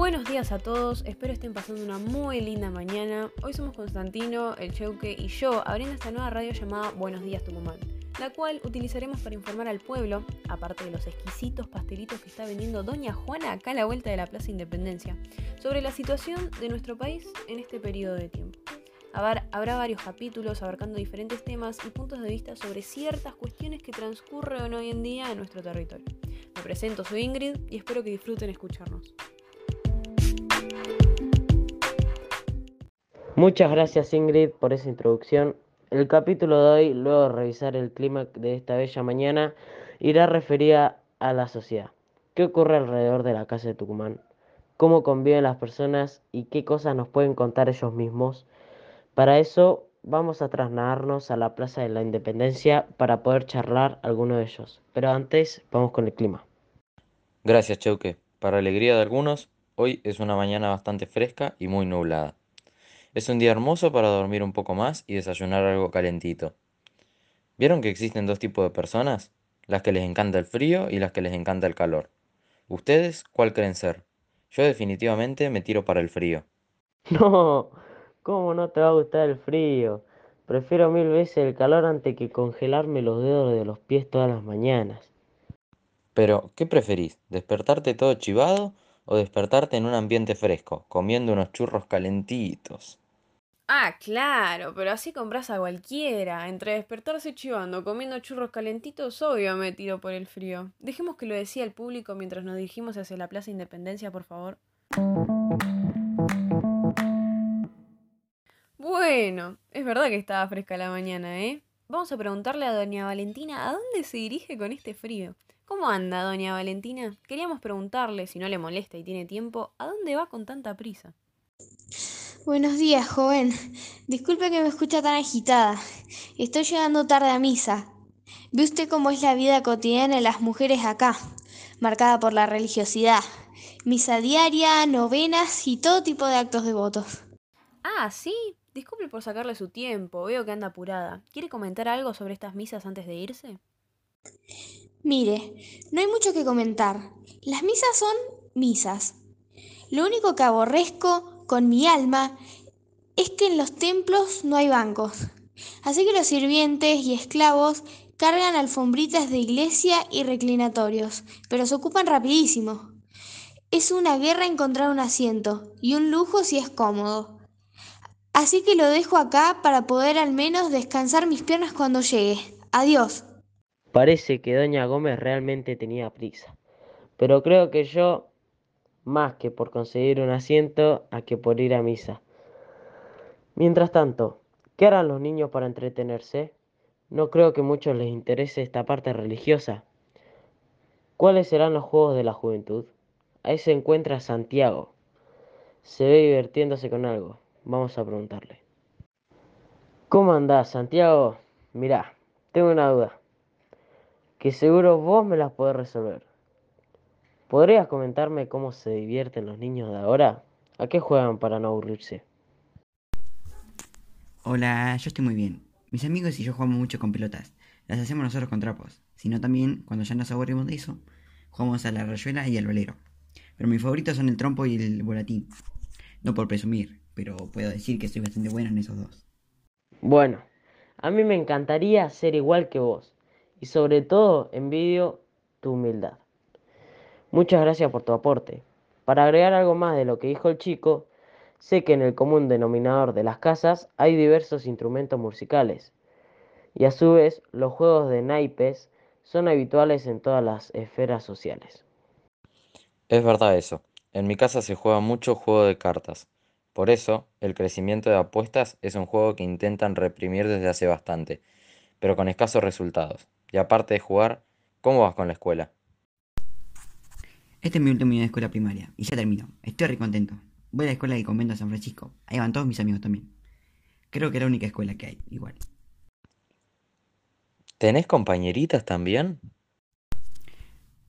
Buenos días a todos, espero estén pasando una muy linda mañana. Hoy somos Constantino, el Cheuque y yo abriendo esta nueva radio llamada Buenos días Tucumán, la cual utilizaremos para informar al pueblo, aparte de los exquisitos pastelitos que está vendiendo Doña Juana acá a la vuelta de la Plaza Independencia, sobre la situación de nuestro país en este periodo de tiempo. Habrá varios capítulos abarcando diferentes temas y puntos de vista sobre ciertas cuestiones que transcurren hoy en día en nuestro territorio. Me presento, soy Ingrid y espero que disfruten escucharnos. Muchas gracias Ingrid por esa introducción. El capítulo de hoy, luego de revisar el clima de esta bella mañana, irá referida a la sociedad. ¿Qué ocurre alrededor de la casa de Tucumán? ¿Cómo conviven las personas y qué cosas nos pueden contar ellos mismos? Para eso vamos a trasladarnos a la Plaza de la Independencia para poder charlar alguno de ellos. Pero antes vamos con el clima. Gracias Cheuque. Para alegría de algunos, hoy es una mañana bastante fresca y muy nublada. Es un día hermoso para dormir un poco más y desayunar algo calentito. ¿Vieron que existen dos tipos de personas? Las que les encanta el frío y las que les encanta el calor. ¿Ustedes cuál creen ser? Yo definitivamente me tiro para el frío. No, ¿Cómo no te va a gustar el frío? Prefiero mil veces el calor antes que congelarme los dedos de los pies todas las mañanas. Pero, ¿qué preferís? ¿Despertarte todo chivado o despertarte en un ambiente fresco, comiendo unos churros calentitos? Ah, claro, pero así compras a cualquiera. Entre despertarse chivando, comiendo churros calentitos, obvio me tiro por el frío. Dejemos que lo decía el público mientras nos dirigimos hacia la Plaza Independencia, por favor. Bueno, es verdad que estaba fresca la mañana, ¿eh? Vamos a preguntarle a doña Valentina a dónde se dirige con este frío. ¿Cómo anda, doña Valentina? Queríamos preguntarle, si no le molesta y tiene tiempo, ¿a dónde va con tanta prisa? Buenos días, joven. Disculpe que me escucha tan agitada. Estoy llegando tarde a misa. ¿Ve usted cómo es la vida cotidiana de las mujeres acá? Marcada por la religiosidad. Misa diaria, novenas y todo tipo de actos devotos. Ah, sí, Disculpe por sacarle su tiempo, veo que anda apurada. ¿Quiere comentar algo sobre estas misas antes de irse? Mire, no hay mucho que comentar. Las misas son misas. Lo único que aborrezco con mi alma es que en los templos no hay bancos. Así que los sirvientes y esclavos cargan alfombritas de iglesia y reclinatorios, pero se ocupan rapidísimo. Es una guerra encontrar un asiento y un lujo si es cómodo. Así que lo dejo acá para poder al menos descansar mis piernas cuando llegue. Adiós. Parece que doña Gómez realmente tenía prisa, pero creo que yo, más que por conseguir un asiento, a que por ir a misa. Mientras tanto, ¿qué harán los niños para entretenerse? No creo que muchos les interese esta parte religiosa. ¿Cuáles serán los juegos de la juventud? Ahí se encuentra Santiago. Se ve divirtiéndose con algo. Vamos a preguntarle. ¿Cómo andás, Santiago? Mirá, tengo una duda. Que seguro vos me las podés resolver. ¿Podrías comentarme cómo se divierten los niños de ahora? ¿A qué juegan para no aburrirse? Hola, yo estoy muy bien. Mis amigos y yo jugamos mucho con pelotas. Las hacemos nosotros con trapos. Sino también, cuando ya nos aburrimos de eso, jugamos a la rayuela y al bolero. Pero mis favoritos son el trompo y el volatín. No por presumir, pero puedo decir que soy bastante bueno en esos dos. Bueno, a mí me encantaría ser igual que vos y sobre todo envidio tu humildad. Muchas gracias por tu aporte. Para agregar algo más de lo que dijo el chico, sé que en el común denominador de las casas hay diversos instrumentos musicales y a su vez los juegos de naipes son habituales en todas las esferas sociales. Es verdad eso. En mi casa se juega mucho juego de cartas. Por eso, el crecimiento de apuestas es un juego que intentan reprimir desde hace bastante, pero con escasos resultados. Y aparte de jugar, ¿cómo vas con la escuela? Este es mi último año de escuela primaria, y ya termino. Estoy re contento. Voy a la escuela de convento de San Francisco. Ahí van todos mis amigos también. Creo que es la única escuela que hay, igual. ¿Tenés compañeritas también?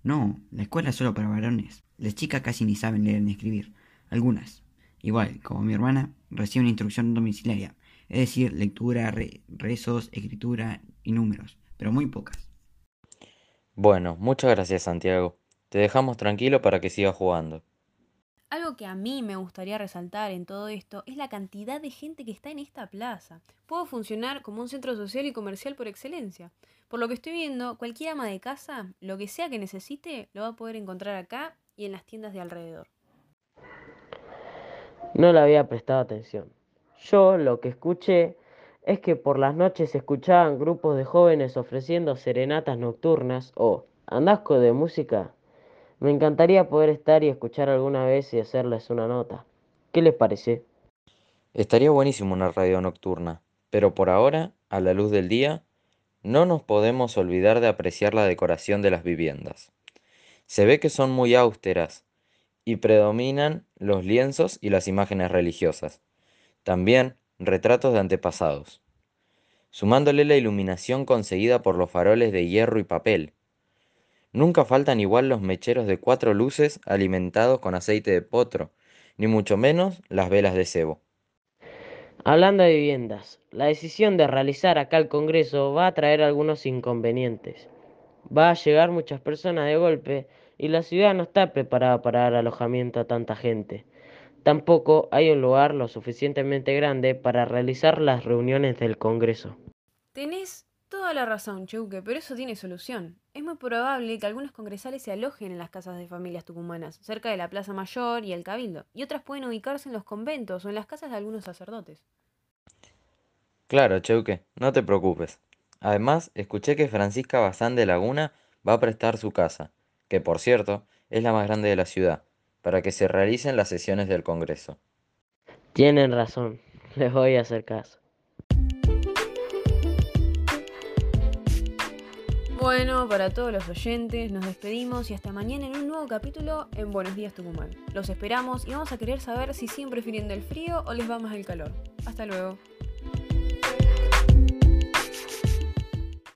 No, la escuela es solo para varones. Las chicas casi ni saben leer ni escribir. Algunas. Igual, como mi hermana, recibe una instrucción domiciliaria, es decir, lectura, rezos, escritura y números, pero muy pocas. Bueno, muchas gracias Santiago. Te dejamos tranquilo para que sigas jugando. Algo que a mí me gustaría resaltar en todo esto es la cantidad de gente que está en esta plaza. Puedo funcionar como un centro social y comercial por excelencia. Por lo que estoy viendo, cualquier ama de casa, lo que sea que necesite, lo va a poder encontrar acá y en las tiendas de alrededor. No le había prestado atención. Yo lo que escuché es que por las noches se escuchaban grupos de jóvenes ofreciendo serenatas nocturnas o andasco de música me encantaría poder estar y escuchar alguna vez y hacerles una nota. ¿Qué les parece? Estaría buenísimo una radio nocturna, pero por ahora, a la luz del día, no nos podemos olvidar de apreciar la decoración de las viviendas. Se ve que son muy austeras y predominan los lienzos y las imágenes religiosas. También retratos de antepasados. Sumándole la iluminación conseguida por los faroles de hierro y papel, Nunca faltan igual los mecheros de cuatro luces alimentados con aceite de potro, ni mucho menos las velas de cebo. Hablando de viviendas, la decisión de realizar acá el Congreso va a traer algunos inconvenientes. Va a llegar muchas personas de golpe y la ciudad no está preparada para dar alojamiento a tanta gente. Tampoco hay un lugar lo suficientemente grande para realizar las reuniones del Congreso. Tenés toda la razón, Cheuque, pero eso tiene solución. Es muy probable que algunos congresales se alojen en las casas de familias tucumanas, cerca de la Plaza Mayor y el Cabildo, y otras pueden ubicarse en los conventos o en las casas de algunos sacerdotes. Claro, Cheuque, no te preocupes. Además, escuché que Francisca Bazán de Laguna va a prestar su casa, que por cierto es la más grande de la ciudad, para que se realicen las sesiones del Congreso. Tienen razón, les voy a hacer caso. Bueno, para todos los oyentes, nos despedimos y hasta mañana en un nuevo capítulo en Buenos Días Tucumán. Los esperamos y vamos a querer saber si siguen prefiriendo el frío o les va más el calor. Hasta luego.